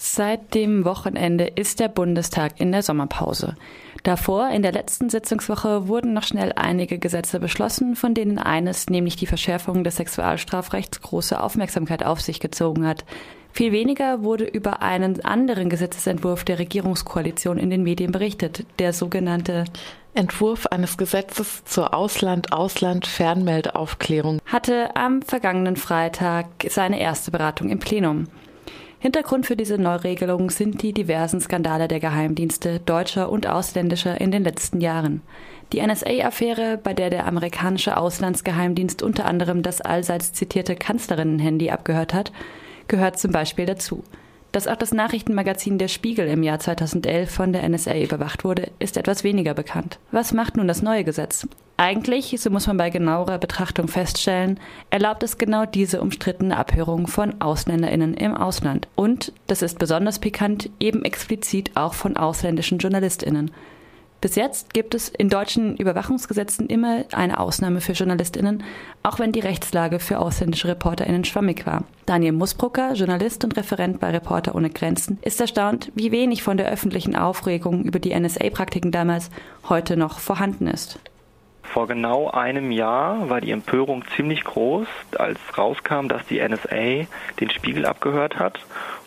Seit dem Wochenende ist der Bundestag in der Sommerpause. Davor, in der letzten Sitzungswoche, wurden noch schnell einige Gesetze beschlossen, von denen eines, nämlich die Verschärfung des Sexualstrafrechts, große Aufmerksamkeit auf sich gezogen hat. Viel weniger wurde über einen anderen Gesetzesentwurf der Regierungskoalition in den Medien berichtet, der sogenannte Entwurf eines Gesetzes zur Ausland-Ausland-Fernmeldeaufklärung hatte am vergangenen Freitag seine erste Beratung im Plenum. Hintergrund für diese Neuregelung sind die diversen Skandale der Geheimdienste deutscher und ausländischer in den letzten Jahren. Die NSA-Affäre, bei der der amerikanische Auslandsgeheimdienst unter anderem das allseits zitierte Kanzlerinnen-Handy abgehört hat, gehört zum Beispiel dazu. Dass auch das Nachrichtenmagazin Der Spiegel im Jahr 2011 von der NSA überwacht wurde, ist etwas weniger bekannt. Was macht nun das neue Gesetz? Eigentlich, so muss man bei genauerer Betrachtung feststellen, erlaubt es genau diese umstrittene Abhörung von Ausländerinnen im Ausland und, das ist besonders pikant, eben explizit auch von ausländischen Journalistinnen. Bis jetzt gibt es in deutschen Überwachungsgesetzen immer eine Ausnahme für JournalistInnen, auch wenn die Rechtslage für ausländische ReporterInnen schwammig war. Daniel Musbrucker, Journalist und Referent bei Reporter ohne Grenzen, ist erstaunt, wie wenig von der öffentlichen Aufregung über die NSA-Praktiken damals heute noch vorhanden ist. Vor genau einem Jahr war die Empörung ziemlich groß, als rauskam, dass die NSA den Spiegel abgehört hat.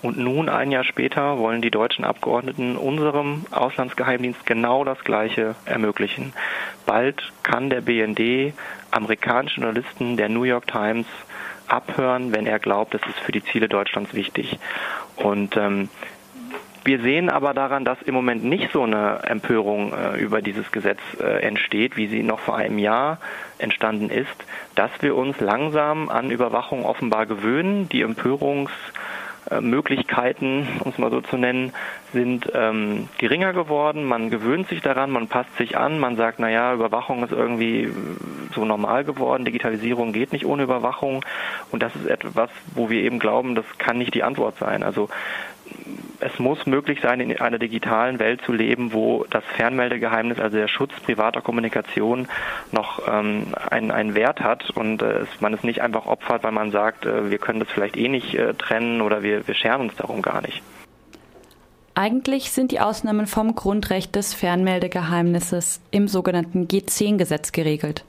Und nun, ein Jahr später, wollen die deutschen Abgeordneten unserem Auslandsgeheimdienst genau das Gleiche ermöglichen. Bald kann der BND amerikanischen Journalisten der New York Times abhören, wenn er glaubt, es ist für die Ziele Deutschlands wichtig. Und ähm, wir sehen aber daran, dass im Moment nicht so eine Empörung äh, über dieses Gesetz äh, entsteht, wie sie noch vor einem Jahr entstanden ist, dass wir uns langsam an Überwachung offenbar gewöhnen. Die Empörungsmöglichkeiten, um es mal so zu nennen, sind ähm, geringer geworden. Man gewöhnt sich daran, man passt sich an, man sagt, naja, Überwachung ist irgendwie so normal geworden, Digitalisierung geht nicht ohne Überwachung. Und das ist etwas, wo wir eben glauben, das kann nicht die Antwort sein. Also es muss möglich sein, in einer digitalen Welt zu leben, wo das Fernmeldegeheimnis, also der Schutz privater Kommunikation, noch ähm, einen, Wert hat und äh, man es nicht einfach opfert, weil man sagt, äh, wir können das vielleicht eh nicht äh, trennen oder wir, wir scheren uns darum gar nicht. Eigentlich sind die Ausnahmen vom Grundrecht des Fernmeldegeheimnisses im sogenannten G10-Gesetz geregelt.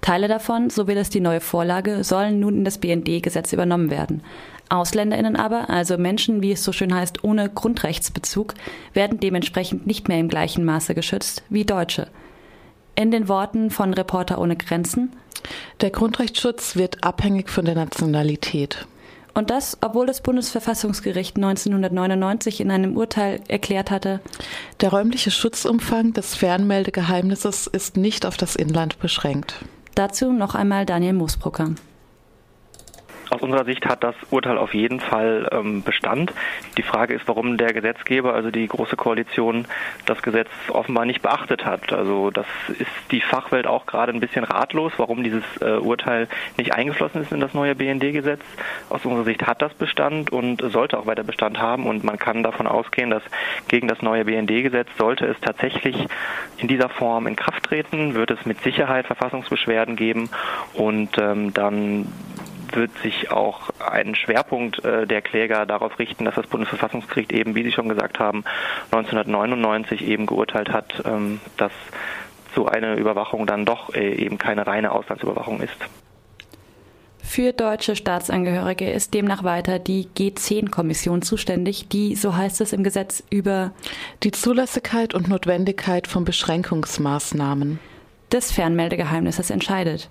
Teile davon, so will es die neue Vorlage, sollen nun in das BND-Gesetz übernommen werden. AusländerInnen aber, also Menschen, wie es so schön heißt, ohne Grundrechtsbezug, werden dementsprechend nicht mehr im gleichen Maße geschützt wie Deutsche. In den Worten von Reporter ohne Grenzen. Der Grundrechtsschutz wird abhängig von der Nationalität. Und das, obwohl das Bundesverfassungsgericht 1999 in einem Urteil erklärt hatte, der räumliche Schutzumfang des Fernmeldegeheimnisses ist nicht auf das Inland beschränkt. Dazu noch einmal Daniel Moosbrucker. Aus unserer Sicht hat das Urteil auf jeden Fall ähm, Bestand. Die Frage ist, warum der Gesetzgeber, also die Große Koalition, das Gesetz offenbar nicht beachtet hat. Also das ist die Fachwelt auch gerade ein bisschen ratlos, warum dieses äh, Urteil nicht eingeflossen ist in das neue BND-Gesetz. Aus unserer Sicht hat das Bestand und sollte auch weiter Bestand haben. Und man kann davon ausgehen, dass gegen das neue BND-Gesetz sollte es tatsächlich in dieser Form in Kraft treten, wird es mit Sicherheit Verfassungsbeschwerden geben und ähm, dann wird sich auch ein Schwerpunkt äh, der Kläger darauf richten, dass das Bundesverfassungsgericht eben, wie Sie schon gesagt haben, 1999 eben geurteilt hat, ähm, dass so eine Überwachung dann doch äh, eben keine reine Auslandsüberwachung ist. Für deutsche Staatsangehörige ist demnach weiter die G10-Kommission zuständig, die, so heißt es im Gesetz, über die Zulässigkeit und Notwendigkeit von Beschränkungsmaßnahmen des Fernmeldegeheimnisses entscheidet.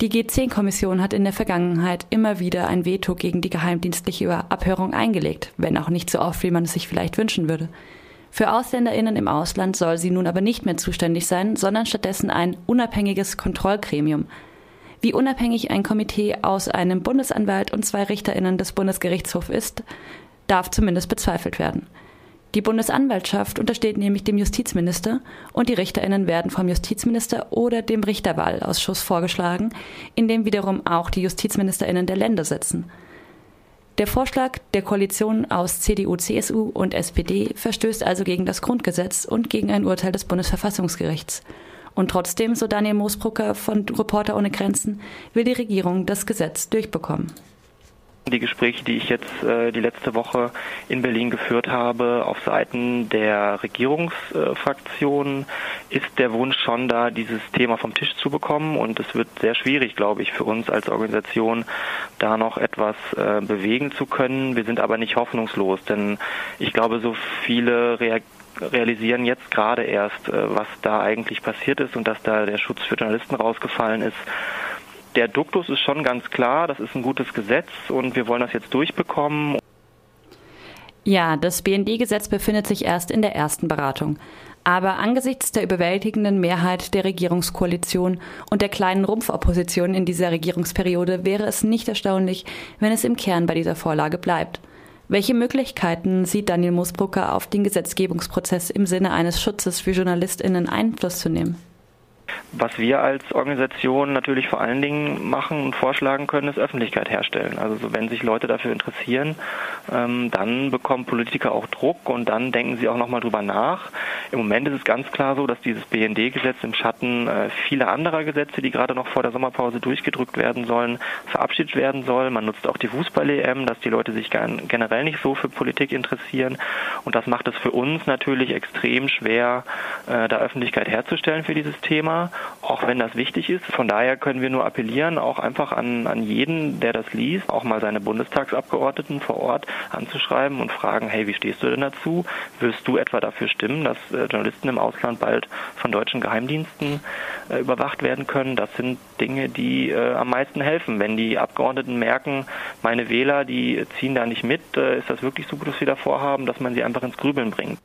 Die G10-Kommission hat in der Vergangenheit immer wieder ein Veto gegen die geheimdienstliche Abhörung eingelegt, wenn auch nicht so oft, wie man es sich vielleicht wünschen würde. Für Ausländerinnen im Ausland soll sie nun aber nicht mehr zuständig sein, sondern stattdessen ein unabhängiges Kontrollgremium. Wie unabhängig ein Komitee aus einem Bundesanwalt und zwei Richterinnen des Bundesgerichtshofs ist, darf zumindest bezweifelt werden. Die Bundesanwaltschaft untersteht nämlich dem Justizminister und die Richterinnen werden vom Justizminister oder dem Richterwahlausschuss vorgeschlagen, in dem wiederum auch die Justizministerinnen der Länder sitzen. Der Vorschlag der Koalition aus CDU, CSU und SPD verstößt also gegen das Grundgesetz und gegen ein Urteil des Bundesverfassungsgerichts. Und trotzdem, so Daniel Moosbrucker von Reporter ohne Grenzen, will die Regierung das Gesetz durchbekommen. Die Gespräche, die ich jetzt äh, die letzte Woche in Berlin geführt habe, auf Seiten der Regierungsfraktionen, ist der Wunsch schon da, dieses Thema vom Tisch zu bekommen. Und es wird sehr schwierig, glaube ich, für uns als Organisation, da noch etwas äh, bewegen zu können. Wir sind aber nicht hoffnungslos, denn ich glaube, so viele reagieren realisieren jetzt gerade erst, äh, was da eigentlich passiert ist und dass da der Schutz für Journalisten rausgefallen ist der Duktus ist schon ganz klar, das ist ein gutes Gesetz und wir wollen das jetzt durchbekommen. Ja, das BND-Gesetz befindet sich erst in der ersten Beratung. Aber angesichts der überwältigenden Mehrheit der Regierungskoalition und der kleinen Rumpfopposition in dieser Regierungsperiode wäre es nicht erstaunlich, wenn es im Kern bei dieser Vorlage bleibt. Welche Möglichkeiten sieht Daniel Moosbrucker auf den Gesetzgebungsprozess im Sinne eines Schutzes für JournalistInnen Einfluss zu nehmen? Was wir als Organisation natürlich vor allen Dingen machen und vorschlagen können, ist Öffentlichkeit herstellen. Also so, wenn sich Leute dafür interessieren, ähm, dann bekommen Politiker auch Druck und dann denken sie auch nochmal drüber nach. Im Moment ist es ganz klar so, dass dieses BND-Gesetz im Schatten äh, vieler anderer Gesetze, die gerade noch vor der Sommerpause durchgedrückt werden sollen, verabschiedet werden soll. Man nutzt auch die Fußball-EM, dass die Leute sich generell nicht so für Politik interessieren. Und das macht es für uns natürlich extrem schwer, äh, da Öffentlichkeit herzustellen für dieses Thema auch wenn das wichtig ist. Von daher können wir nur appellieren, auch einfach an, an jeden, der das liest, auch mal seine Bundestagsabgeordneten vor Ort anzuschreiben und fragen, hey, wie stehst du denn dazu? Wirst du etwa dafür stimmen, dass äh, Journalisten im Ausland bald von deutschen Geheimdiensten äh, überwacht werden können? Das sind Dinge, die äh, am meisten helfen. Wenn die Abgeordneten merken, meine Wähler, die ziehen da nicht mit, äh, ist das wirklich so gut, was wir da vorhaben, dass man sie einfach ins Grübeln bringt.